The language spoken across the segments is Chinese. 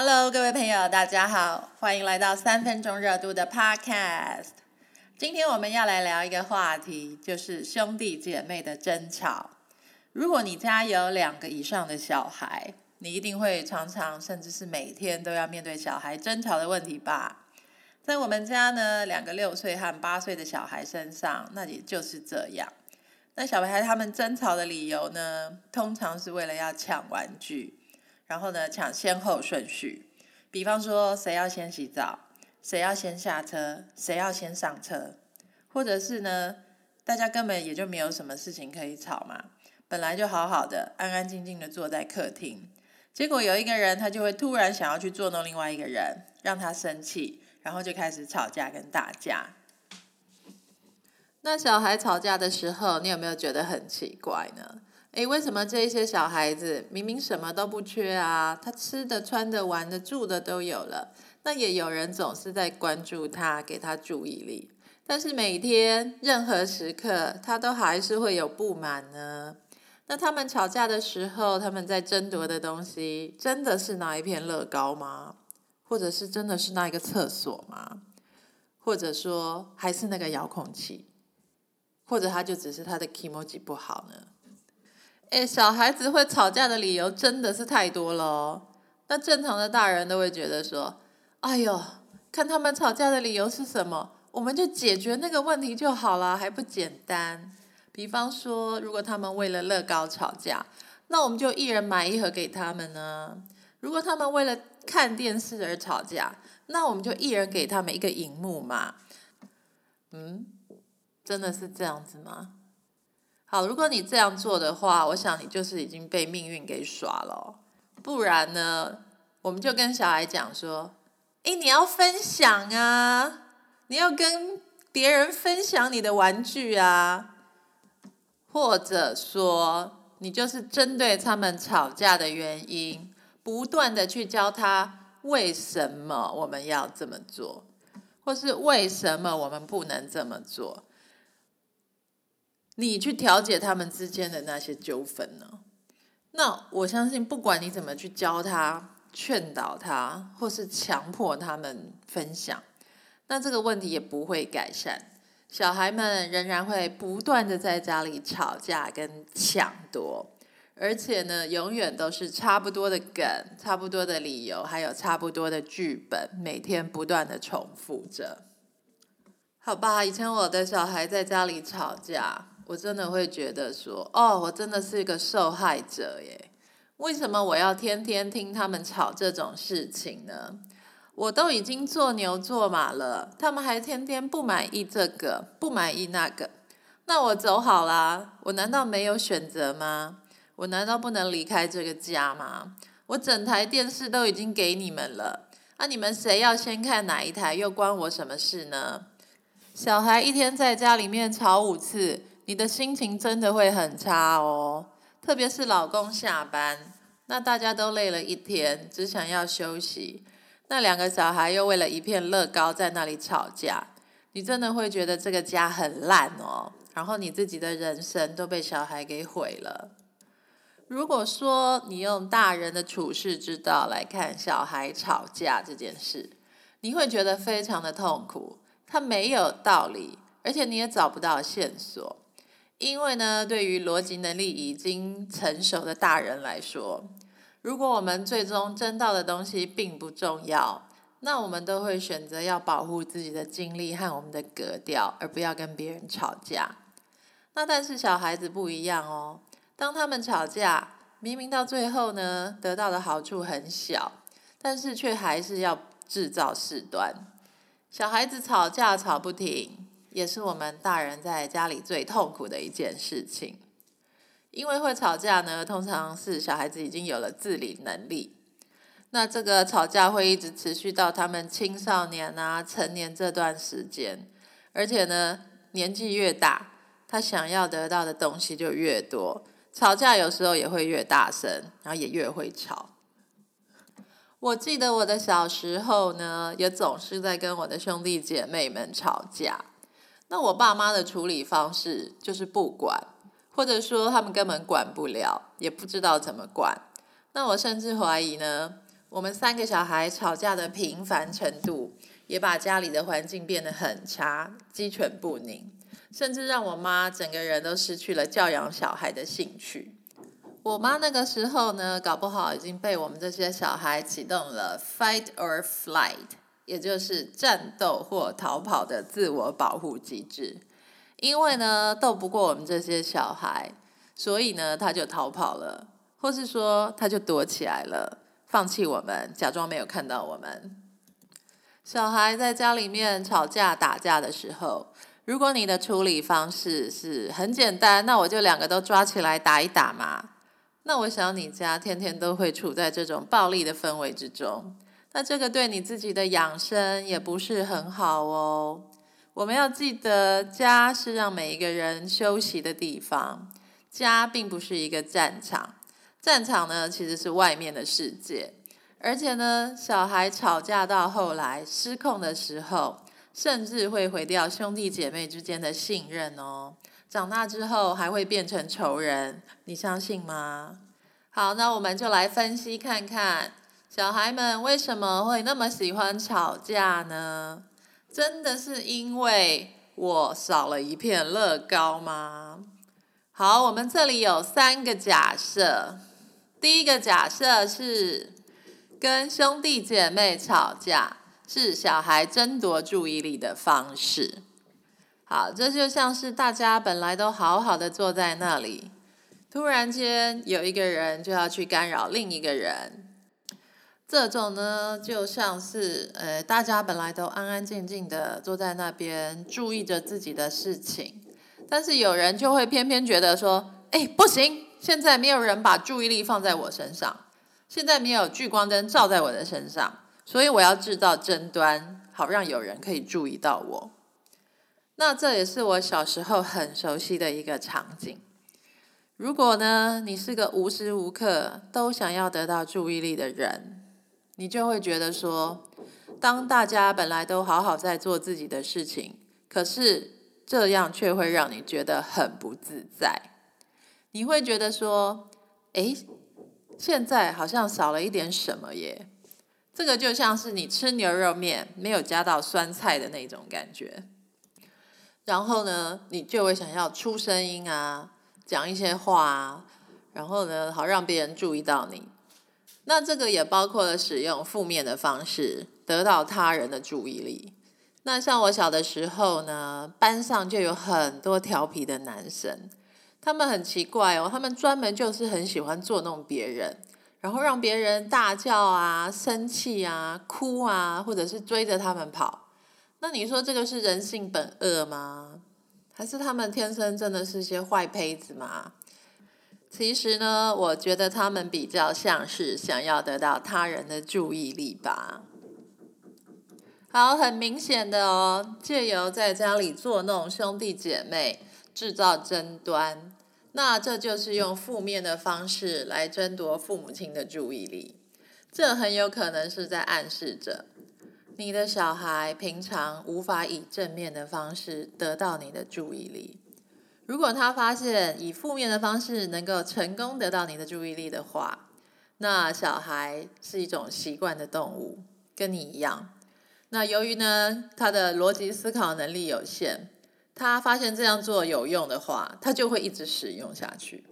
Hello，各位朋友，大家好，欢迎来到三分钟热度的 Podcast。今天我们要来聊一个话题，就是兄弟姐妹的争吵。如果你家有两个以上的小孩，你一定会常常，甚至是每天都要面对小孩争吵的问题吧？在我们家呢，两个六岁和八岁的小孩身上，那也就是这样。那小孩他们争吵的理由呢，通常是为了要抢玩具。然后呢，抢先后顺序，比方说谁要先洗澡，谁要先下车，谁要先上车，或者是呢，大家根本也就没有什么事情可以吵嘛，本来就好好的，安安静静的坐在客厅，结果有一个人他就会突然想要去捉弄另外一个人，让他生气，然后就开始吵架跟打架。那小孩吵架的时候，你有没有觉得很奇怪呢？诶，为什么这一些小孩子明明什么都不缺啊？他吃的、穿的、玩的、住的都有了，那也有人总是在关注他，给他注意力。但是每天任何时刻，他都还是会有不满呢。那他们吵架的时候，他们在争夺的东西，真的是那一片乐高吗？或者是真的是那一个厕所吗？或者说还是那个遥控器？或者他就只是他的 emoji 不好呢？哎，小孩子会吵架的理由真的是太多了。那正常的大人都会觉得说：“哎呦，看他们吵架的理由是什么，我们就解决那个问题就好了，还不简单？”比方说，如果他们为了乐高吵架，那我们就一人买一盒给他们呢；如果他们为了看电视而吵架，那我们就一人给他们一个荧幕嘛。嗯，真的是这样子吗？好，如果你这样做的话，我想你就是已经被命运给耍了。不然呢，我们就跟小孩讲说：“哎，你要分享啊，你要跟别人分享你的玩具啊。”或者说，你就是针对他们吵架的原因，不断的去教他为什么我们要这么做，或是为什么我们不能这么做。你去调解他们之间的那些纠纷呢？那我相信，不管你怎么去教他、劝导他，或是强迫他们分享，那这个问题也不会改善。小孩们仍然会不断的在家里吵架跟抢夺，而且呢，永远都是差不多的梗、差不多的理由，还有差不多的剧本，每天不断的重复着。好吧，以前我的小孩在家里吵架。我真的会觉得说，哦，我真的是一个受害者耶！为什么我要天天听他们吵这种事情呢？我都已经做牛做马了，他们还天天不满意这个，不满意那个，那我走好啦！我难道没有选择吗？我难道不能离开这个家吗？我整台电视都已经给你们了，那你们谁要先看哪一台，又关我什么事呢？小孩一天在家里面吵五次。你的心情真的会很差哦，特别是老公下班，那大家都累了一天，只想要休息。那两个小孩又为了一片乐高在那里吵架，你真的会觉得这个家很烂哦。然后你自己的人生都被小孩给毁了。如果说你用大人的处事之道来看小孩吵架这件事，你会觉得非常的痛苦，他没有道理，而且你也找不到线索。因为呢，对于逻辑能力已经成熟的大人来说，如果我们最终争到的东西并不重要，那我们都会选择要保护自己的精力和我们的格调，而不要跟别人吵架。那但是小孩子不一样哦，当他们吵架，明明到最后呢，得到的好处很小，但是却还是要制造事端。小孩子吵架吵不停。也是我们大人在家里最痛苦的一件事情，因为会吵架呢，通常是小孩子已经有了自理能力，那这个吵架会一直持续到他们青少年啊、成年这段时间，而且呢，年纪越大，他想要得到的东西就越多，吵架有时候也会越大声，然后也越会吵。我记得我的小时候呢，也总是在跟我的兄弟姐妹们吵架。那我爸妈的处理方式就是不管，或者说他们根本管不了，也不知道怎么管。那我甚至怀疑呢，我们三个小孩吵架的频繁程度，也把家里的环境变得很差，鸡犬不宁，甚至让我妈整个人都失去了教养小孩的兴趣。我妈那个时候呢，搞不好已经被我们这些小孩启动了 fight or flight，也就是战斗或逃跑的自我保护机制。因为呢，斗不过我们这些小孩，所以呢，他就逃跑了，或是说他就躲起来了，放弃我们，假装没有看到我们。小孩在家里面吵架打架的时候，如果你的处理方式是很简单，那我就两个都抓起来打一打嘛。那我想你家天天都会处在这种暴力的氛围之中，那这个对你自己的养生也不是很好哦。我们要记得，家是让每一个人休息的地方，家并不是一个战场。战场呢，其实是外面的世界。而且呢，小孩吵架到后来失控的时候，甚至会毁掉兄弟姐妹之间的信任哦。长大之后还会变成仇人，你相信吗？好，那我们就来分析看看，小孩们为什么会那么喜欢吵架呢？真的是因为我少了一片乐高吗？好，我们这里有三个假设。第一个假设是跟兄弟姐妹吵架是小孩争夺注意力的方式。好，这就像是大家本来都好好的坐在那里，突然间有一个人就要去干扰另一个人。这种呢，就像是呃，大家本来都安安静静的坐在那边，注意着自己的事情，但是有人就会偏偏觉得说，哎，不行，现在没有人把注意力放在我身上，现在没有聚光灯照在我的身上，所以我要制造争端，好让有人可以注意到我。那这也是我小时候很熟悉的一个场景。如果呢，你是个无时无刻都想要得到注意力的人，你就会觉得说，当大家本来都好好在做自己的事情，可是这样却会让你觉得很不自在。你会觉得说，哎，现在好像少了一点什么耶。这个就像是你吃牛肉面没有加到酸菜的那种感觉。然后呢，你就会想要出声音啊，讲一些话啊，然后呢，好让别人注意到你。那这个也包括了使用负面的方式得到他人的注意力。那像我小的时候呢，班上就有很多调皮的男生，他们很奇怪哦，他们专门就是很喜欢捉弄别人，然后让别人大叫啊、生气啊、哭啊，或者是追着他们跑。那你说这个是人性本恶吗？还是他们天生真的是些坏胚子吗？其实呢，我觉得他们比较像是想要得到他人的注意力吧。好，很明显的哦，借由在家里作弄兄弟姐妹，制造争端，那这就是用负面的方式来争夺父母亲的注意力。这很有可能是在暗示着。你的小孩平常无法以正面的方式得到你的注意力。如果他发现以负面的方式能够成功得到你的注意力的话，那小孩是一种习惯的动物，跟你一样。那由于呢，他的逻辑思考能力有限，他发现这样做有用的话，他就会一直使用下去。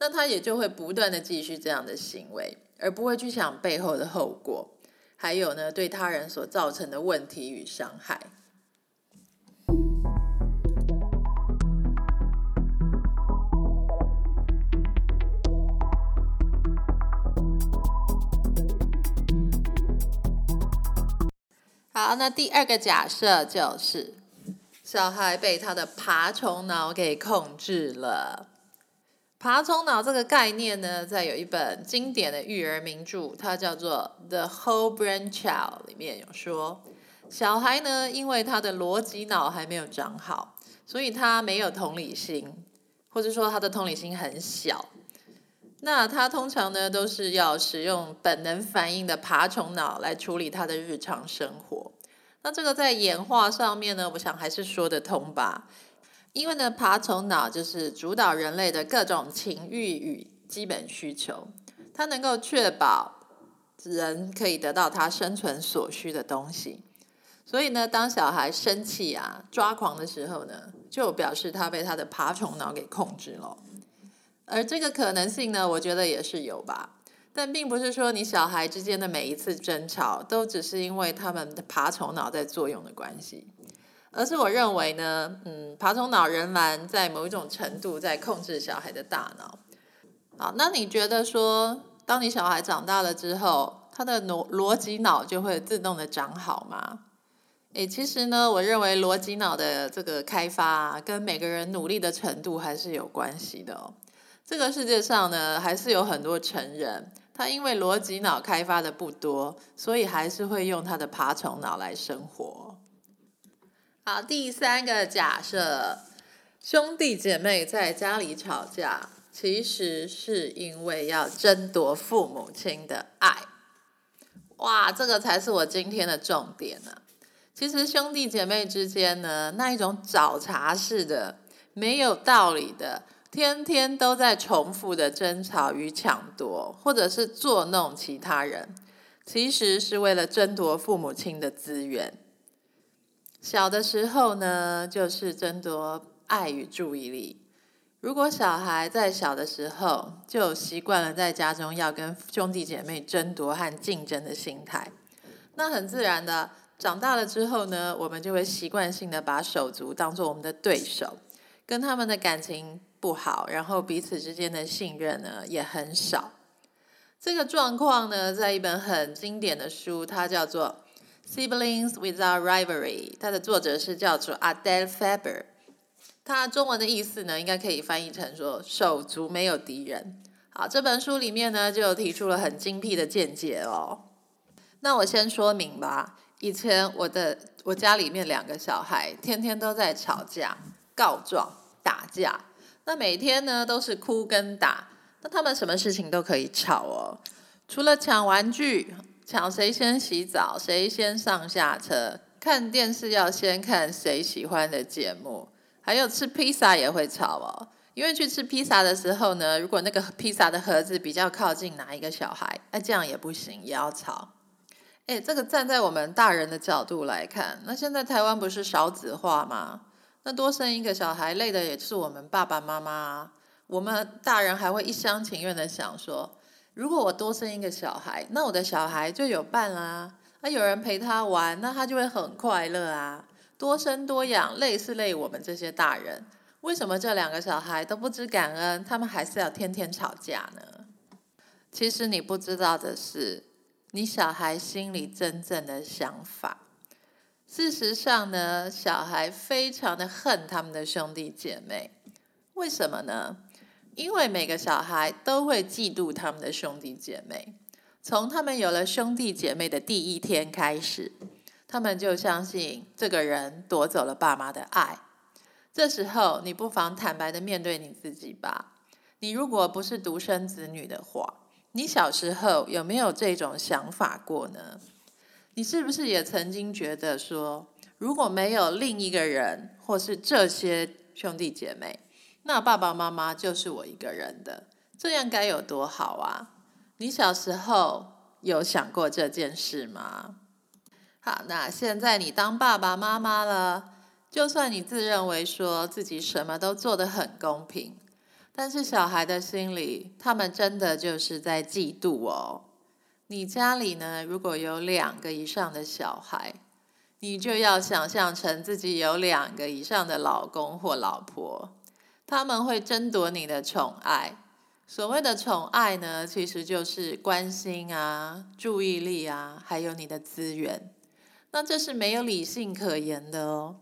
那他也就会不断的继续这样的行为，而不会去想背后的后果。还有呢，对他人所造成的问题与伤害。好，那第二个假设就是，小孩被他的爬虫脑给控制了。爬虫脑这个概念呢，在有一本经典的育儿名著，它叫做《The Whole Brain Child》里面有说，小孩呢，因为他的逻辑脑还没有长好，所以他没有同理心，或者说他的同理心很小。那他通常呢，都是要使用本能反应的爬虫脑来处理他的日常生活。那这个在演化上面呢，我想还是说得通吧。因为呢，爬虫脑就是主导人类的各种情欲与基本需求，它能够确保人可以得到他生存所需的东西。所以呢，当小孩生气啊、抓狂的时候呢，就表示他被他的爬虫脑给控制了。而这个可能性呢，我觉得也是有吧。但并不是说你小孩之间的每一次争吵都只是因为他们的爬虫脑在作用的关系，而是我认为呢，嗯，爬虫脑仍然在某一种程度在控制小孩的大脑。好，那你觉得说，当你小孩长大了之后，他的逻逻辑脑就会自动的长好吗？诶，其实呢，我认为逻辑脑的这个开发跟每个人努力的程度还是有关系的哦。这个世界上呢，还是有很多成人。他因为逻辑脑开发的不多，所以还是会用他的爬虫脑来生活。好，第三个假设，兄弟姐妹在家里吵架，其实是因为要争夺父母亲的爱。哇，这个才是我今天的重点呢。其实兄弟姐妹之间呢，那一种找茬式的、没有道理的。天天都在重复的争吵与抢夺，或者是作弄其他人，其实是为了争夺父母亲的资源。小的时候呢，就是争夺爱与注意力。如果小孩在小的时候就习惯了在家中要跟兄弟姐妹争夺和竞争的心态，那很自然的，长大了之后呢，我们就会习惯性的把手足当做我们的对手，跟他们的感情。不好，然后彼此之间的信任呢也很少。这个状况呢，在一本很经典的书，它叫做《Siblings Without Rivalry》，它的作者是叫做 Adele Faber。它中文的意思呢，应该可以翻译成说“手足没有敌人”。好，这本书里面呢，就提出了很精辟的见解哦。那我先说明吧，以前我的我家里面两个小孩，天天都在吵架、告状、打架。那每天呢都是哭跟打，那他们什么事情都可以吵哦，除了抢玩具、抢谁先洗澡、谁先上下车、看电视要先看谁喜欢的节目，还有吃披萨也会吵哦。因为去吃披萨的时候呢，如果那个披萨的盒子比较靠近哪一个小孩，那这样也不行，也要吵。哎，这个站在我们大人的角度来看，那现在台湾不是少子化吗？那多生一个小孩，累的也是我们爸爸妈妈。我们大人还会一厢情愿的想说，如果我多生一个小孩，那我的小孩就有伴啦，那有人陪他玩，那他就会很快乐啊。多生多养，累是累我们这些大人。为什么这两个小孩都不知感恩，他们还是要天天吵架呢？其实你不知道的是，你小孩心里真正的想法。事实上呢，小孩非常的恨他们的兄弟姐妹，为什么呢？因为每个小孩都会嫉妒他们的兄弟姐妹。从他们有了兄弟姐妹的第一天开始，他们就相信这个人夺走了爸妈的爱。这时候，你不妨坦白的面对你自己吧。你如果不是独生子女的话，你小时候有没有这种想法过呢？你是不是也曾经觉得说，如果没有另一个人，或是这些兄弟姐妹，那爸爸妈妈就是我一个人的，这样该有多好啊？你小时候有想过这件事吗？好，那现在你当爸爸妈妈了，就算你自认为说自己什么都做得很公平，但是小孩的心里，他们真的就是在嫉妒哦。你家里呢，如果有两个以上的小孩，你就要想象成自己有两个以上的老公或老婆，他们会争夺你的宠爱。所谓的宠爱呢，其实就是关心啊、注意力啊，还有你的资源。那这是没有理性可言的哦。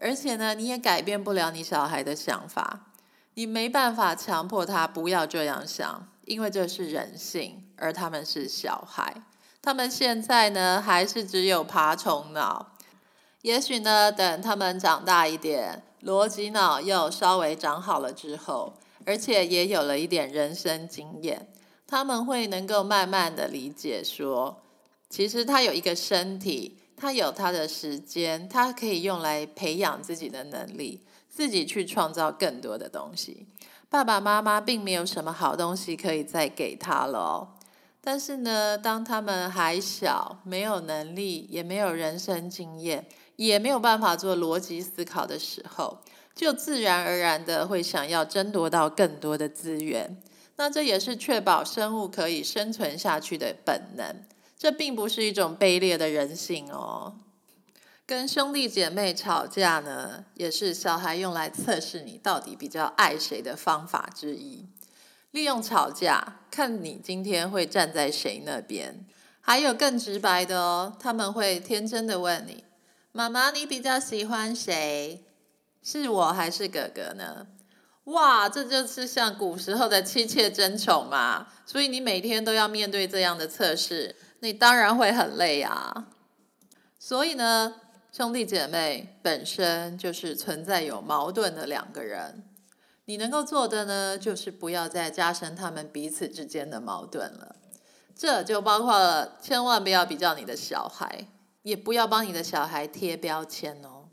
而且呢，你也改变不了你小孩的想法，你没办法强迫他不要这样想。因为这是人性，而他们是小孩，他们现在呢还是只有爬虫脑。也许呢，等他们长大一点，逻辑脑又稍微长好了之后，而且也有了一点人生经验，他们会能够慢慢的理解说，其实他有一个身体，他有他的时间，他可以用来培养自己的能力，自己去创造更多的东西。爸爸妈妈并没有什么好东西可以再给他了。但是呢，当他们还小，没有能力，也没有人生经验，也没有办法做逻辑思考的时候，就自然而然的会想要争夺到更多的资源。那这也是确保生物可以生存下去的本能。这并不是一种卑劣的人性哦。跟兄弟姐妹吵架呢，也是小孩用来测试你到底比较爱谁的方法之一。利用吵架，看你今天会站在谁那边。还有更直白的哦，他们会天真的问你：“妈妈，你比较喜欢谁？是我还是哥哥呢？”哇，这就是像古时候的妻妾争宠嘛。所以你每天都要面对这样的测试，你当然会很累啊。所以呢，兄弟姐妹本身就是存在有矛盾的两个人。你能够做的呢，就是不要再加深他们彼此之间的矛盾了。这就包括了，千万不要比较你的小孩，也不要帮你的小孩贴标签哦。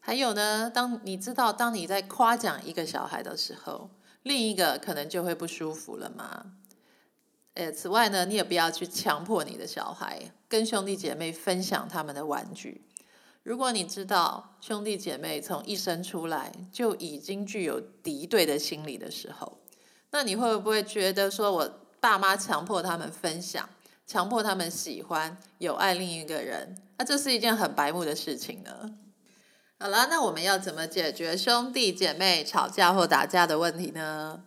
还有呢，当你知道当你在夸奖一个小孩的时候，另一个可能就会不舒服了嘛。呃，此外呢，你也不要去强迫你的小孩跟兄弟姐妹分享他们的玩具。如果你知道兄弟姐妹从一生出来就已经具有敌对的心理的时候，那你会不会觉得说，我爸妈强迫他们分享，强迫他们喜欢有爱另一个人，那这是一件很白目的事情呢？好了，那我们要怎么解决兄弟姐妹吵架或打架的问题呢？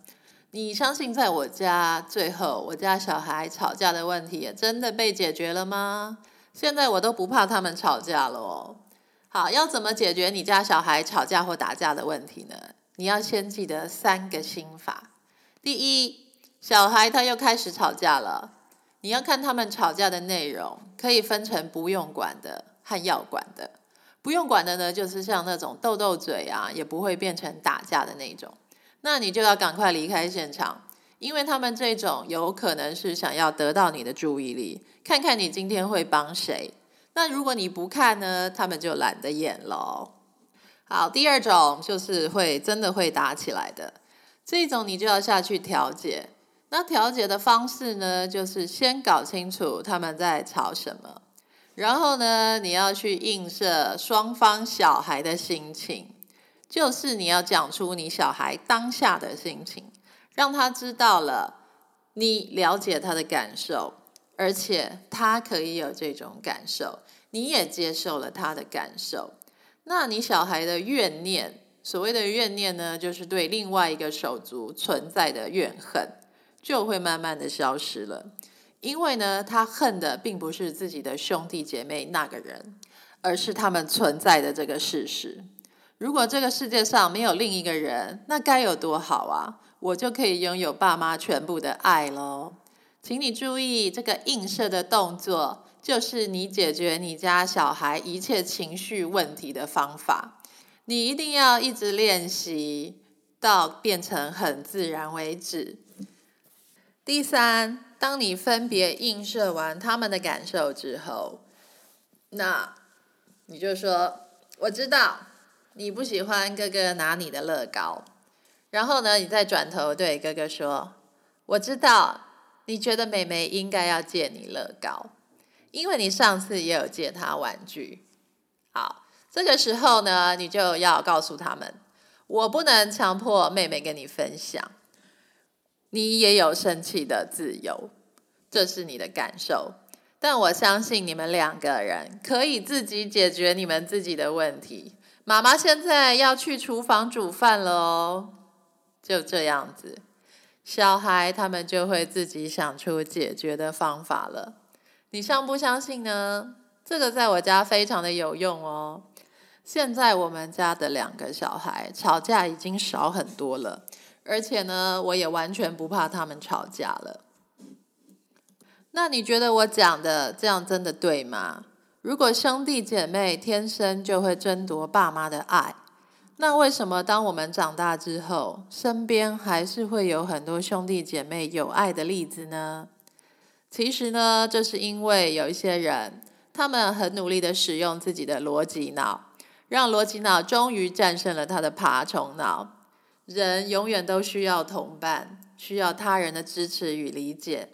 你相信在我家最后我家小孩吵架的问题也真的被解决了吗？现在我都不怕他们吵架了哦。好，要怎么解决你家小孩吵架或打架的问题呢？你要先记得三个心法。第一，小孩他又开始吵架了，你要看他们吵架的内容，可以分成不用管的和要管的。不用管的呢，就是像那种斗斗嘴啊，也不会变成打架的那种，那你就要赶快离开现场，因为他们这种有可能是想要得到你的注意力，看看你今天会帮谁。那如果你不看呢，他们就懒得演喽。好，第二种就是会真的会打起来的，这种你就要下去调解。那调解的方式呢，就是先搞清楚他们在吵什么，然后呢，你要去映射双方小孩的心情，就是你要讲出你小孩当下的心情，让他知道了你了解他的感受。而且他可以有这种感受，你也接受了他的感受，那你小孩的怨念，所谓的怨念呢，就是对另外一个手足存在的怨恨，就会慢慢的消失了。因为呢，他恨的并不是自己的兄弟姐妹那个人，而是他们存在的这个事实。如果这个世界上没有另一个人，那该有多好啊！我就可以拥有爸妈全部的爱喽。请你注意，这个映射的动作，就是你解决你家小孩一切情绪问题的方法。你一定要一直练习，到变成很自然为止。第三，当你分别映射完他们的感受之后，那你就说：“我知道你不喜欢哥哥拿你的乐高。”然后呢，你再转头对哥哥说：“我知道。”你觉得妹妹应该要借你乐高，因为你上次也有借她玩具。好，这个时候呢，你就要告诉他们，我不能强迫妹妹跟你分享，你也有生气的自由，这是你的感受。但我相信你们两个人可以自己解决你们自己的问题。妈妈现在要去厨房煮饭了哦，就这样子。小孩他们就会自己想出解决的方法了，你相不相信呢？这个在我家非常的有用哦。现在我们家的两个小孩吵架已经少很多了，而且呢，我也完全不怕他们吵架了。那你觉得我讲的这样真的对吗？如果兄弟姐妹天生就会争夺爸妈的爱？那为什么当我们长大之后，身边还是会有很多兄弟姐妹有爱的例子呢？其实呢，这是因为有一些人，他们很努力的使用自己的逻辑脑，让逻辑脑终于战胜了他的爬虫脑。人永远都需要同伴，需要他人的支持与理解。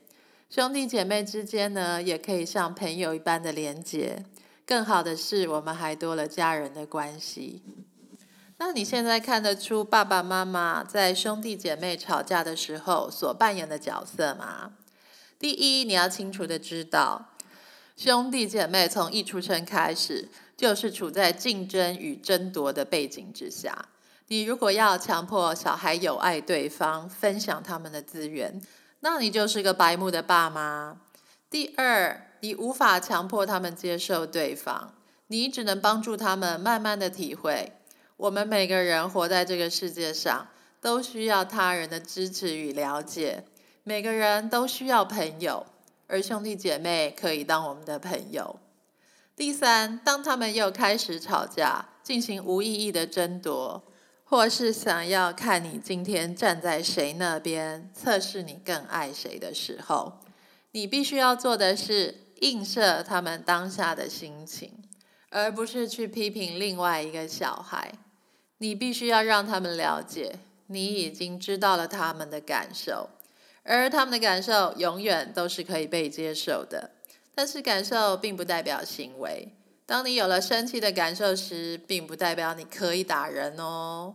兄弟姐妹之间呢，也可以像朋友一般的连结。更好的是，我们还多了家人的关系。那你现在看得出爸爸妈妈在兄弟姐妹吵架的时候所扮演的角色吗？第一，你要清楚的知道，兄弟姐妹从一出生开始就是处在竞争与争夺的背景之下。你如果要强迫小孩有爱对方，分享他们的资源，那你就是个白目的爸妈。第二，你无法强迫他们接受对方，你只能帮助他们慢慢的体会。我们每个人活在这个世界上，都需要他人的支持与了解。每个人都需要朋友，而兄弟姐妹可以当我们的朋友。第三，当他们又开始吵架，进行无意义的争夺。或是想要看你今天站在谁那边，测试你更爱谁的时候，你必须要做的是映射他们当下的心情，而不是去批评另外一个小孩。你必须要让他们了解，你已经知道了他们的感受，而他们的感受永远都是可以被接受的。但是感受并不代表行为。当你有了生气的感受时，并不代表你可以打人哦。